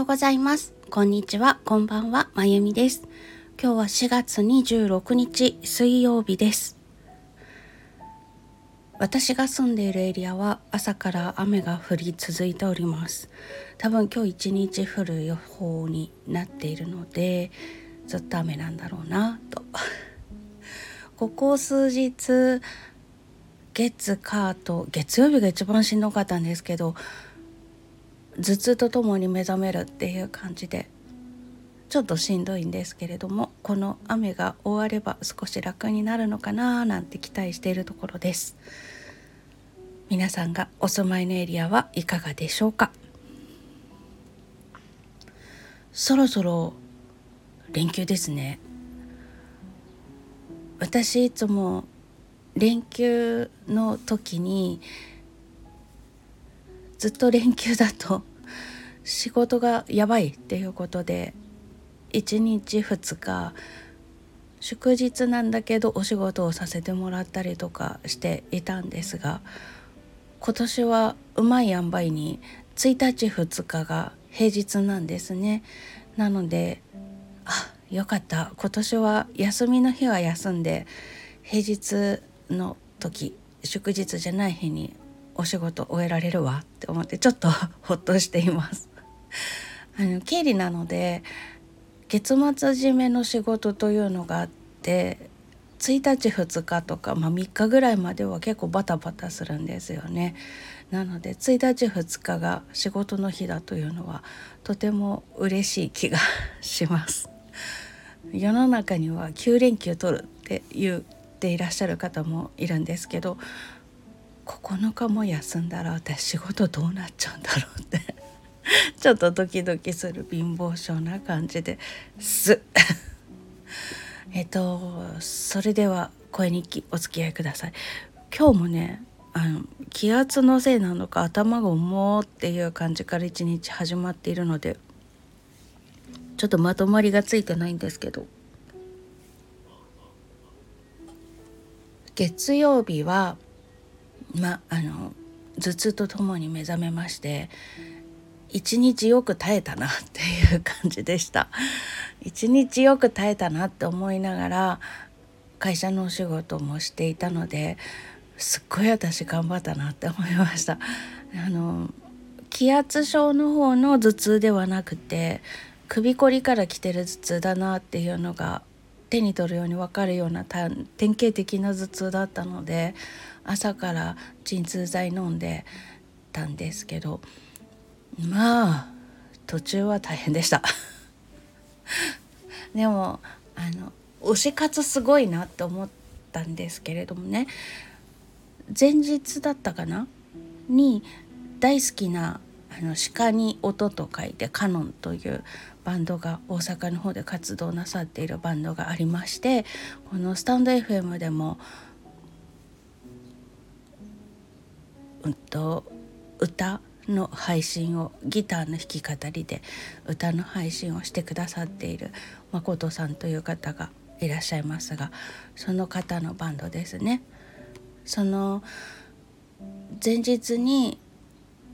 ようございます。こんにちは、こんばんは、まゆみです。今日は4月26日水曜日です。私が住んでいるエリアは朝から雨が降り続いております。多分今日一日降る予報になっているので、ずっと雨なんだろうなと。ここ数日月火と月曜日が一番しんどかったんですけど頭痛とともに目覚めるっていう感じでちょっとしんどいんですけれどもこの雨が終われば少し楽になるのかななんて期待しているところです。皆さんがお住まいのエリアはいかがでしょうか？そろそろ連休ですね。私いつも連休の時にずっと連休だと仕事がやばいっていうことで1日2日祝日なんだけどお仕事をさせてもらったりとかしていたんですが今年はうまい塩梅に1日2日が平日なんですね。なのであよかった。今年は休みの日は休んで平日の時祝日じゃない日にお仕事終えられるわって思ってちょっとほっとしています。あの経理なので月末締めの仕事というのがあって1日2日とか、まあ、3日ぐらいまでは結構バタバタするんですよね。なので1日2日が仕事の日だというのはとても嬉しい気がします。世の中には9連休取るって言っていらっしゃる方もいるんですけど9日も休んだら私仕事どうなっちゃうんだろうって ちょっとドキドキする貧乏症な感じです。えっとそれでは声日記お付き合いください。今日もねあの気圧のせいなのか頭が重っていう感じから一日始まっているのでちょっとまとまりがついてないんですけど。月曜日はまあの頭痛とともに目覚めまして一日よく耐えたなっていう感じでした。一日よく耐えたなって思いながら会社のお仕事もしていたのですっごい私頑張ったなって思いました。あの気圧症の方の頭痛ではなくて首こりから来てる頭痛だなっていうのが手に取るように分かるような典型的な頭痛だったので朝から鎮痛剤飲んでたんですけどまあ途中は大変でした。でもあの推し活すごいなって思ったんですけれどもね。前日だったかなに大好きなあの鹿に音と書いてカノンというバンドが大阪の方で活動なさっているバンドがありましてこのスタンド FM でもうんと歌の配信をギターの弾き語りで歌の配信をしてくださっている誠さんという方がいらっしゃいますがその方のバンドですね。その前日に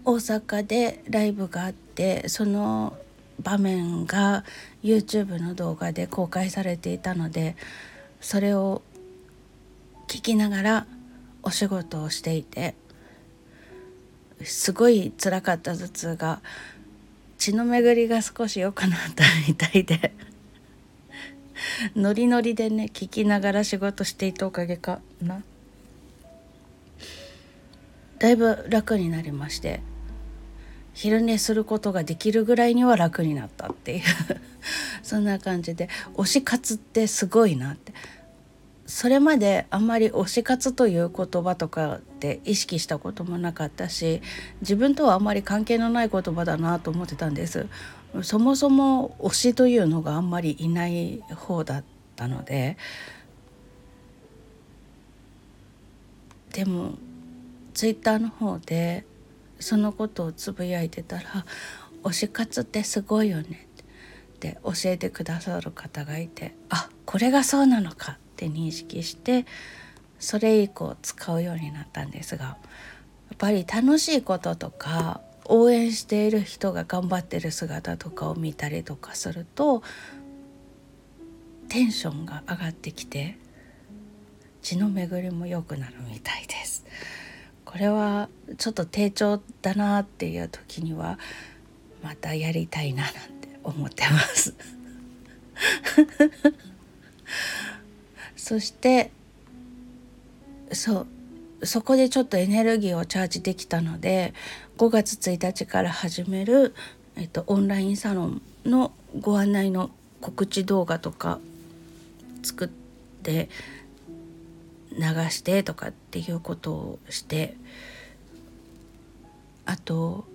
大阪でライブがあってその場面が YouTube の動画で公開されていたのでそれを聞きながらお仕事をしていてすごい辛かった頭痛が血の巡りが少し良くなったみたいで。ノリノリでね聞きながら仕事していたおかげかな。だいぶ楽になりまして。昼寝することができるぐらいには楽になったっていう。そんな感じで。推し活ってすごいなって。それまであんまり推し活という言葉とかて意識したこともなかったし自分とはあまり関係のない言葉だなと思ってたんです。そもそも推しというのがあんまりいない方だったのででもツイッターの方でそのことをつぶやいてたら「推し活ってすごいよね」って教えてくださる方がいてあこれがそうなのかって認識してそれ以降使うようになったんですがやっぱり楽しいこととか応援している人が頑張ってる姿とかを見たりとかするとテンションが上がってきて血の巡りも良くなるみたいです。これはちょっと低調だなっていう時にはまたやりたいななんて思ってます そしてそう。そこでちょっとエネルギーをチャージできたので5月1日から始める、えっと、オンラインサロンのご案内の告知動画とか作って流してとかっていうことをしてあと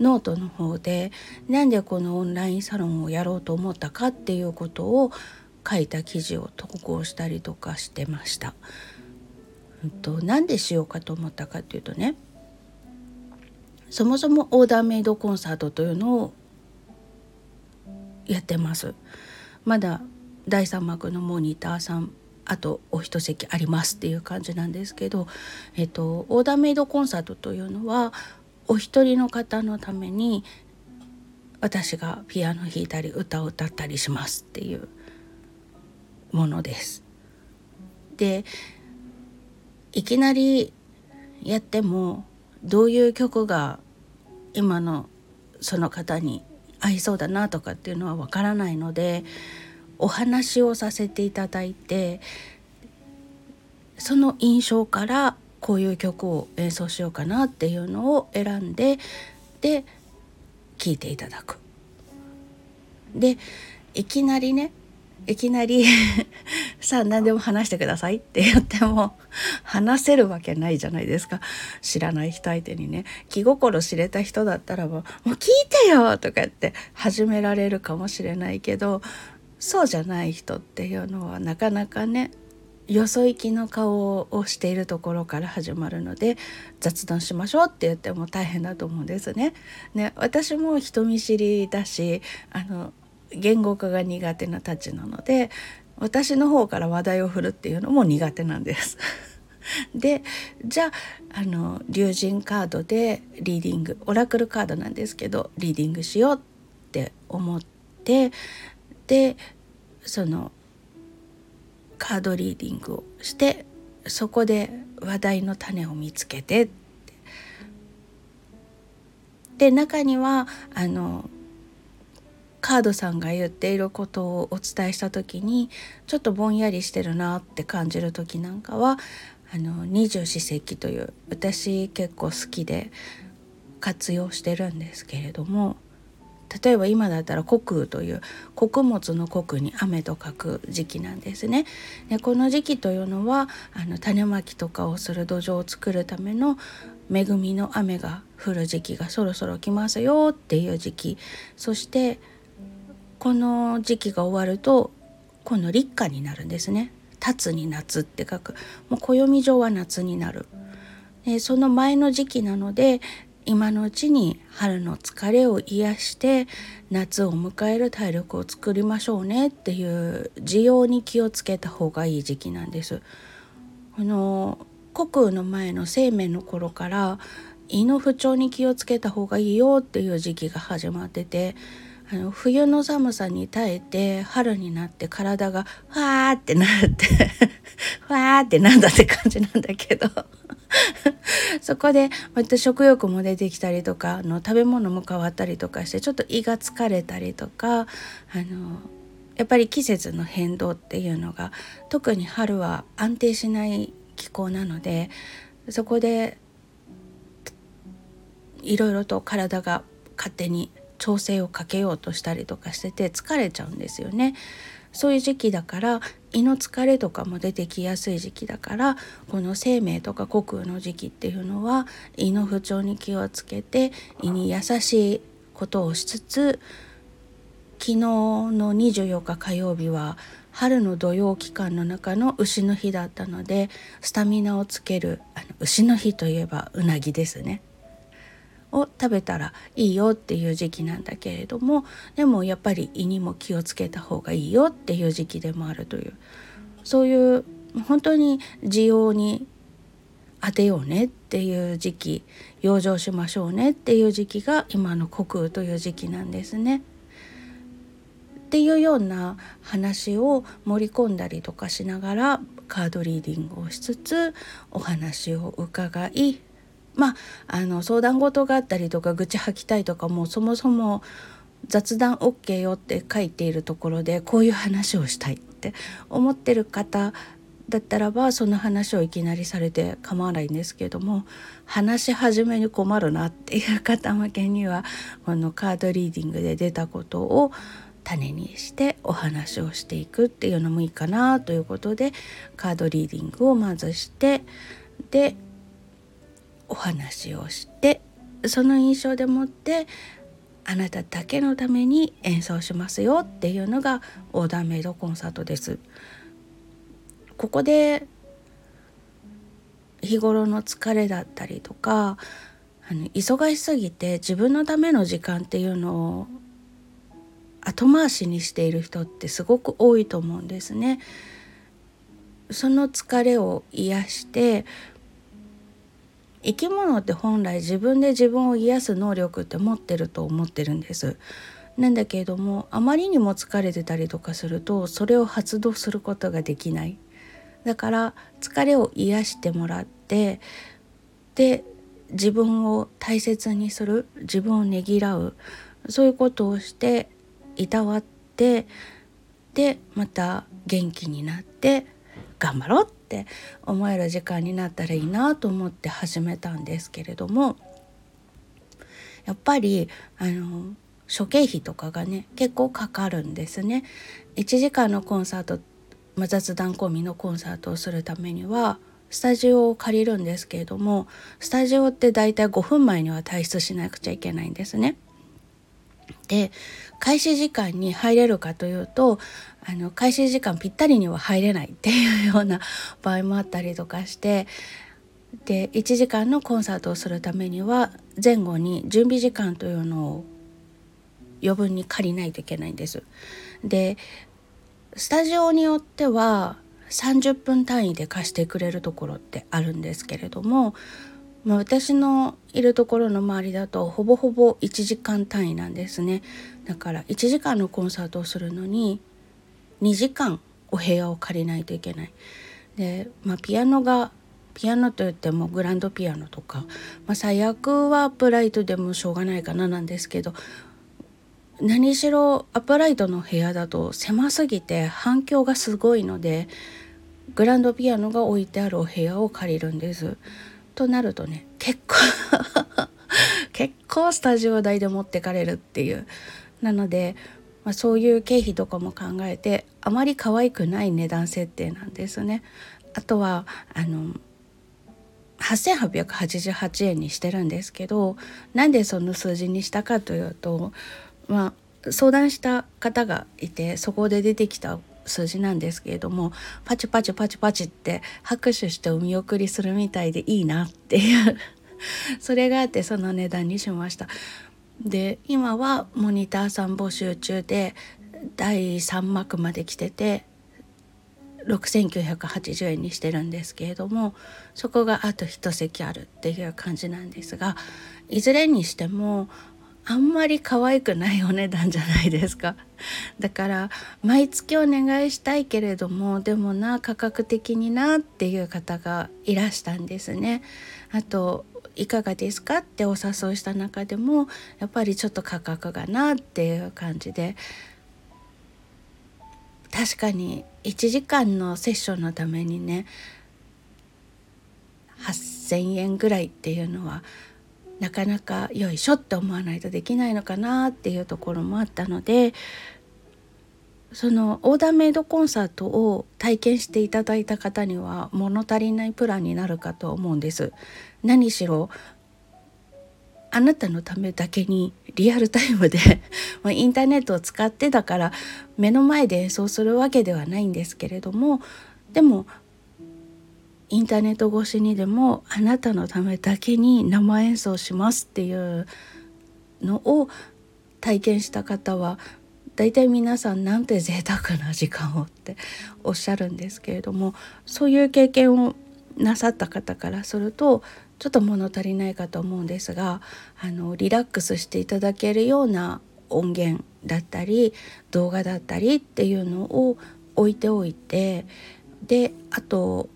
ノートの方でなんでこのオンラインサロンをやろうと思ったかっていうことを書いた記事を投稿したりとかしてました。うんと、なんでしようかと思ったかっていうとねそもそもオーダーメイドコンサートというのをやってます。まだ第3幕のモニターさんあとお一席ありますっていう感じなんですけど、えっと、オーダーメイドコンサートというのはお一人の方のために私がピアノ弾いたり歌を歌ったりしますっていうものです。でいきなりやってもどういう曲が今のその方に合いそうだなとかっていうのはわからないのでお話をさせていただいてその印象からこういう曲を演奏しようかなっていうのを選んでで聴いていただく。でいきなりねいきなり さあ何でも話してくださいって言っても話せるわけないじゃないですか知らない人相手にね気心知れた人だったらもう「もう聞いてよ!」とか言って始められるかもしれないけどそうじゃない人っていうのはなかなかねよそ行きの顔をしているところから始まるので雑談しましょうって言っても大変だと思うんですね。ね私も人見知りだしあの言語化が苦手なたちなので私の方から話題を振るっていうのも苦手なんです。でじゃああの竜神カードでリーディングオラクルカードなんですけどリーディングしようって思ってでそのカードリーディングをしてそこで話題の種を見つけてで中にはあのカードさんが言っていることをお伝えした時にちょっとぼんやりしてるなって感じる時なんかはあの二十四節気という私結構好きで活用してるんですけれども例えば今だったら穀雨という穀物の穀に雨と書く時期なんですね。でこの時期というのはあの種まきとかをする土壌を作るための恵みの雨が降る時期がそろそろ来ますよっていう時期そしてこの時期が終わると今度立夏になるんですね。立つに夏って書くもう暦上は夏になる。でその前の時期なので今のうちに春の疲れを癒して夏を迎える体力を作りましょうねっていう需要に気をつけた方がいい時期なんです。この国雨の前の生命の頃から胃の不調に気をつけた方がいいよっていう時期が始まっててあの冬の寒さに耐えて春になって体がファーってなって ファーってなんだって感じなんだけど。そこでまた食欲も出てきたりとかあの食べ物も変わったりとかしてちょっと胃が疲れたりとかあのやっぱり季節の変動っていうのが特に春は安定しない気候なのでそこでいろいろと体が勝手に調整をかけようとしたりとかしてて疲れちゃうんですよね。そういう時期だから胃の疲れとかも出てきやすい時期だからこの生命とか穀雨の時期っていうのは胃の不調に気をつけて胃に優しいことをしつつ昨日の24日火曜日は春の土曜期間の中の牛の日だったのでスタミナをつけるあの牛の日といえばうなぎですね。を食べたらいいよっていう時期なんだけれどもでもやっぱり胃にも気をつけた方がいいよっていう時期でもあるというそういう本当に需要に当てようねっていう時期養生しましょうねっていう時期が今の虚空という時期なんですね。っていうような話を盛り込んだりとかしながらカードリーディングをしつつお話を伺いまああの相談事があったりとか愚痴吐きたいとかもそもそも雑談 OK よって書いているところでこういう話をしたいって思ってる方だったらばその話をいきなりされて構わないんですけども話し始めに困るなっていう方向けにはこのカードリーディングで出たことを種にしてお話をしていくっていうのもいいかなということでカードリーディングをまずしてでお話をしてその印象でもってあなただけのために演奏しますよっていうのがオーダーメイドコンサートです。ここで日頃の疲れだったりとかあの忙しすぎて自分のための時間っていうのを後回しにしている人ってすごく多いと思うんですね。その疲れを癒して生き物って本来自分で自分を癒す能力って持ってると思ってるんです。なんだけれどもあまりにも疲れてたりとかするとそれを発動することができない。だから疲れを癒してもらってで自分を大切にする自分をねぎらうそういうことをしていたわってでまた元気になって頑張ろうってって思える時間になったらいいなと思って始めたんですけれどもやっぱりあの諸経費とかがね結構かかるんですね。1時間のコンサート、まあ、雑談込みのコンサートをするためにはスタジオを借りるんですけれどもスタジオってだいたい5分前には退出しなくちゃいけないんですね。で開始時間に入れるかというとあの開始時間ぴったりには入れないっていうような場合もあったりとかしてで1時間のコンサートをするためには前後に準備時間というのを余分に借りないといけないんです。でスタジオによっては30分単位で貸してくれるところってあるんですけれどもまあ、私のいるところの周りだとほぼほぼ1時間単位なんですねだから1時間のコンサートをするのに2時間お部屋を借りないといけないで、まあ、ピアノがピアノといってもグランドピアノとか、まあ、最悪はアップライトでもしょうがないかななんですけど何しろアップライトの部屋だと狭すぎて反響がすごいのでグランドピアノが置いてあるお部屋を借りるんです。となるとね結構 結構スタジオ代で持ってかれるっていうなので、まあ、そういう経費とかも考えてあまり可愛くない値段設定なんですね。あとはあの8888円にしてるんですけどなんでその数字にしたかというとまあ相談した方がいてそこで出てきた数字なんですけれどもパチパチパチパチって拍手してお見送りするみたいでいいなっていう それがあってその値段にしました。で今はモニターさん募集中で第3幕まで来てて6980円にしてるんですけれどもそこがあと一席あるっていう感じなんですがいずれにしてもあんまり可愛くないお値段じゃないですか。だから毎月お願いしたいけれどもでもな価格的になっていう方がいらしたんですね。あといかがですかってお誘いした中でもやっぱりちょっと価格がなっていう感じで。確かに1時間のセッションのためにね8,000円ぐらいっていうのはなかなかよいしょって思わないとできないのかなっていうところもあったのでそのオーダーメイドコンサートを体験していただいた方には物足りないプランになるかと思うんです。何しろあなたのためだけにリアルタイムで インターネットを使ってだから目の前で演奏するわけではないんですけれどもでもインターネット越しにでもあなたのためだけに生演奏しますっていうのを体験した方は大体皆さんなんて贅沢な時間をっておっしゃるんですけれどもそういう経験をなさった方からするとちょっと物足りないかと思うんですがあのリラックスしていただけるような音源だったり動画だったりっていうのを置いておいてであと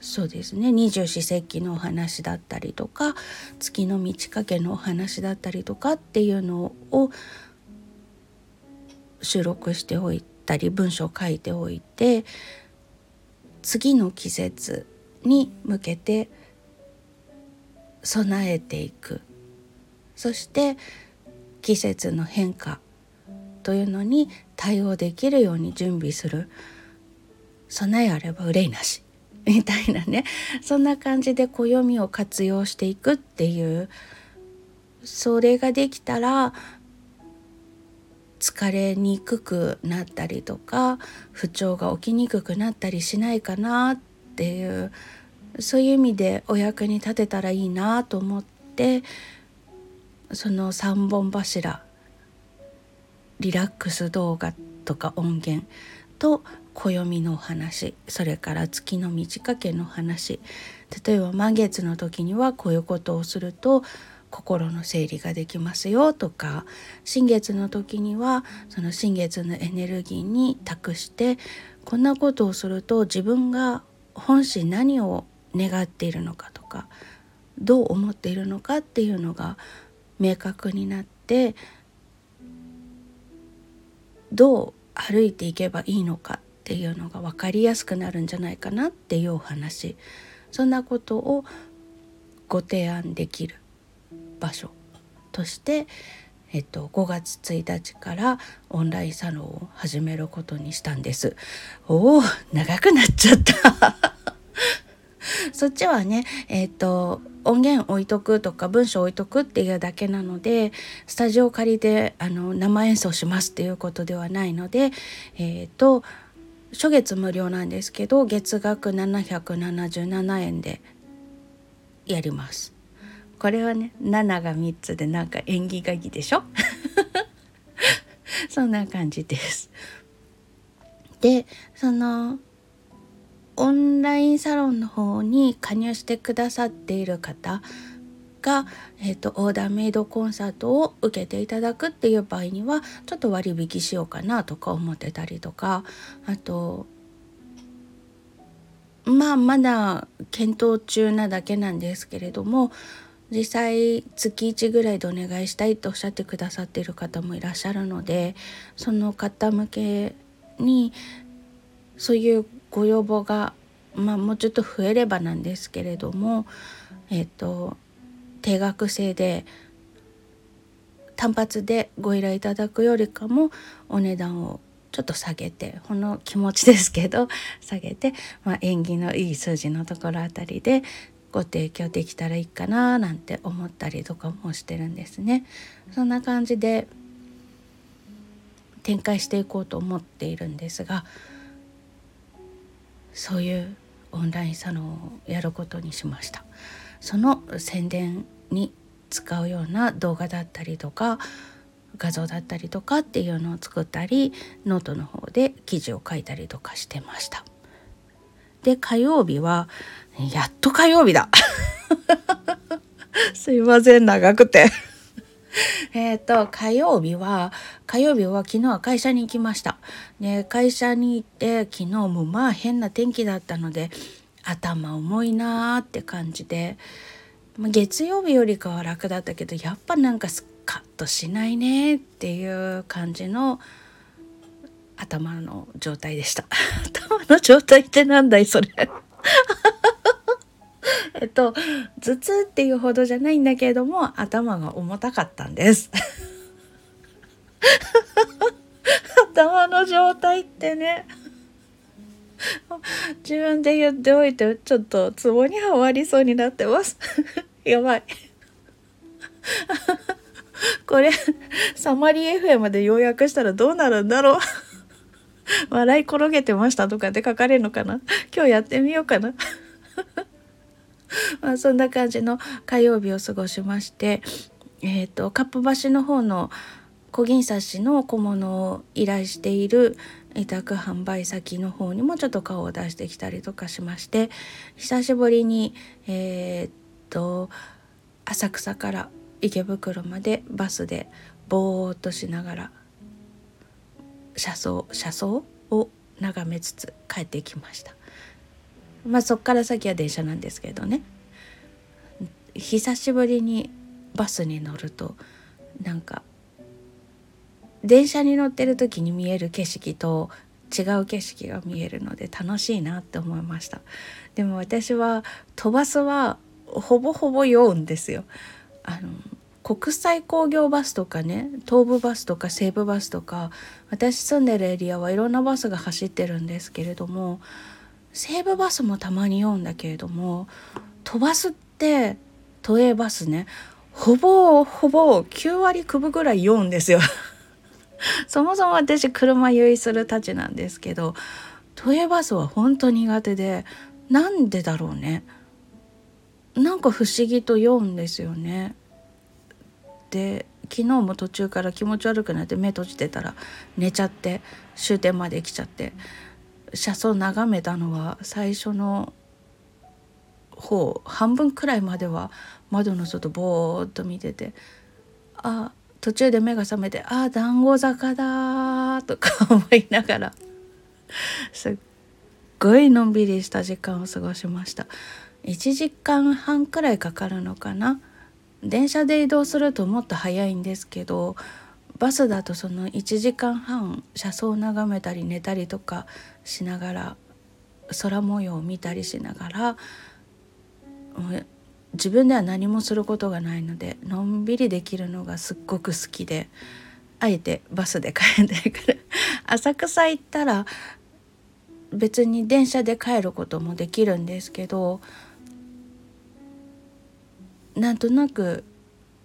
そうですね。二十四節気のお話だったりとか月の満ち欠けのお話だったりとかっていうのを収録しておいたり文章を書いておいて次の季節に向けて備えていく。そして季節の変化というのに対応できるように準備する。備えあれば憂いなし。みたいなね。そんな感じで暦を活用していくっていうそれができたら疲れにくくなったりとか不調が起きにくくなったりしないかなっていうそういう意味でお役に立てたらいいなと思ってその3本柱リラックス動画とか音源と暦の話それから月の満ち欠けの話。例えば満月の時にはこういうことをすると心の整理ができますよとか新月の時にはその新月のエネルギーに託してこんなことをすると自分が本心何を願っているのかとかどう思っているのかっていうのが明確になってどう歩いていけばいいのかっていうのが分かりやすくなるんじゃないかなっていうお話そんなことをご提案できる場所として、えっと、5月1日からオンラインサロンを始めることにしたんです。おお長くなっちゃった そっちはねえっと音源置いとくとか文章置いとくっていうだけなのでスタジオ借りであの生演奏しますっていうことではないのでえっ、と初月無料なんですけど月額777円でやります。これはね7が3つでなんか縁起がいいでしょ？そんな感じです。でそのオンラインサロンの方に加入してくださっている方が、えーと、オーダーメイドコンサートを受けていただくっていう場合にはちょっと割引しようかなとか思ってたりとか。あとまあまだ検討中なだけなんですけれども実際月1ぐらいでお願いしたいとおっしゃってくださっている方もいらっしゃるのでその方向けにそういうご要望が、まあ、もうちょっと増えればなんですけれども、えっと、定額制で単発でご依頼いただくよりかもお値段をちょっと下げてこの気持ちですけど 下げて、まあ、縁起のいい数字のところあたりでご提供できたらいいかななんて思ったりとかもしてるんですね。そんな感じで展開していこうと思っているんですがそういうオンラインサロンをやることにしましたその宣伝に使うような動画だったりとか画像だったりとかっていうのを作ったりノートの方で記事を書いたりとかしてました。で火曜日はやっと火曜日だ。すいません長くて。えっと火曜日は火曜日は昨日は会社に行きました。で会社に行って昨日もまあ変な天気だったので頭重いなーって感じで月曜日よりかは楽だったけどやっぱなんかスカッとしないねっていう感じの頭の状態でした。頭の状態ってなんだいそれ。えっと頭痛っていうほどじゃないんだけれども頭が重たかったんです。頭の状態ってね。自分で言っておいてちょっとツボにはまりそうになってます。やばい。これサマリー FM で要約したらどうなるんだろう。笑い転げてましたとかで書かれるのかな。今日やってみようかな。まあ、そんな感じの火曜日を過ごしまして、えーと、かっぱ橋の方の小銀刺しの小物を依頼している、委託販売先の方にもちょっと顔を出してきたりとかしまして久しぶりにえー、っと浅草から池袋までバスでぼーっとしながら車窓車窓を眺めつつ帰ってきました。まあそっから先は電車なんですけどね。久しぶりにバスに乗るとなんか電車に乗ってる時に見える景色と違う景色が見えるので楽しいなって思いました。でも私は飛ばすはほぼほぼ酔うんですよ。あの国際工業バスとかね東武バスとか西武バスとか私住んでるエリアはいろんなバスが走ってるんですけれども西武バスもたまに酔うんだけれども飛ばすって都営バスねほぼほぼ9割9分ぐらい酔うんですよ。そもそも私車酔いするたちなんですけど都営バスは本当苦手でなんでだろうね。なんか不思議と酔うんですよね。で昨日も途中から気持ち悪くなって目閉じてたら寝ちゃって終点まで来ちゃって車窓眺めたのは最初の方半分くらいまでは窓の外ぼーっと見ててあ途中で目が覚めて「ああ団子坂だ」とか思いながら すっごいのんびりした時間を過ごしました。1時間半くらいかかるのかな。電車で移動するともっと早いんですけどバスだとその1時間半車窓を眺めたり寝たりとかしながら空模様を見たりしながら自分では何もすることがないのでのんびりできるのがすっごく好きであえてバスで帰ってくる浅草行ったら別に電車で帰ることもできるんですけどなんとなく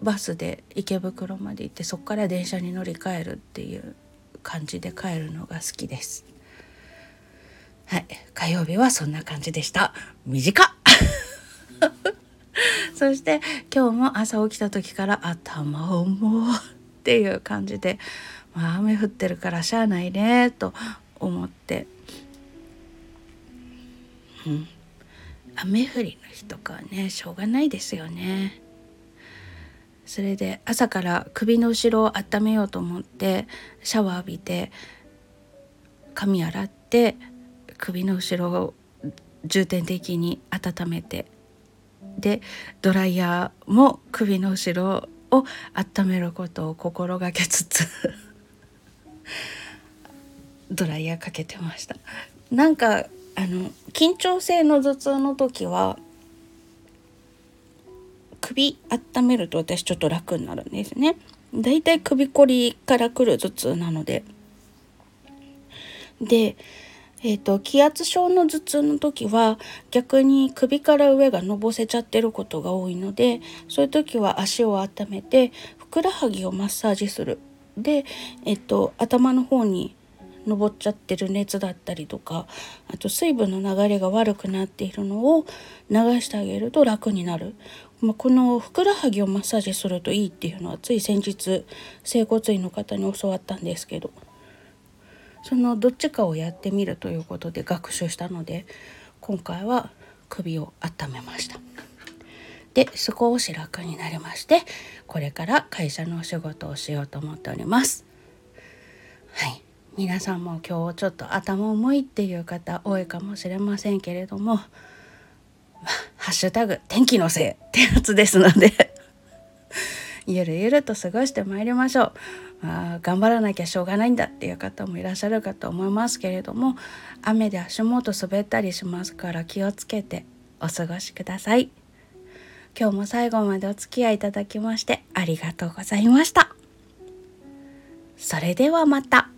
バスで池袋まで行ってそこから電車に乗り換えるっていう感じで帰るのが好きです。はい、火曜日はそんな感じでした。短っそして今日も朝起きた時から頭重っていう感じで、まあ、雨降ってるからしゃあないねと思って、うん、雨降りの日とかねしょうがないですよね。それで朝から首の後ろを温めようと思ってシャワー浴びて髪洗って首の後ろを重点的に温めて。でドライヤーも首の後ろを温めることを心がけつつ ドライヤーかけてました。なんかあの緊張性の頭痛の時は首温めると私ちょっと楽になるんですね。だいたい首こりからくる頭痛なので。でえーと、気圧症の頭痛の時は逆に首から上がのぼせちゃってることが多いのでそういう時は足を温めてふくらはぎをマッサージする。で、えーと、頭の方に上っちゃってる熱だったりとかあと水分の流れが悪くなっているのを流してあげると楽になる、まあ、このふくらはぎをマッサージするといいっていうのはつい先日整骨院の方に教わったんですけど。そのどっちかをやってみるということで学習したので今回は首を温めました。で少し楽になりましてこれから会社のお仕事をしようと思っております。はい。皆さんも今日ちょっと頭重いっていう方多いかもしれませんけれども、ハッシュタグ天気のせいってやつですので ゆるゆると過ごしてまいりましょう。あ頑張らなきゃしょうがないんだっていう方もいらっしゃるかと思いますけれども雨で足元滑ったりしますから気をつけてお過ごしください。今日も最後までお付き合いいただきましてありがとうございました。それではまた。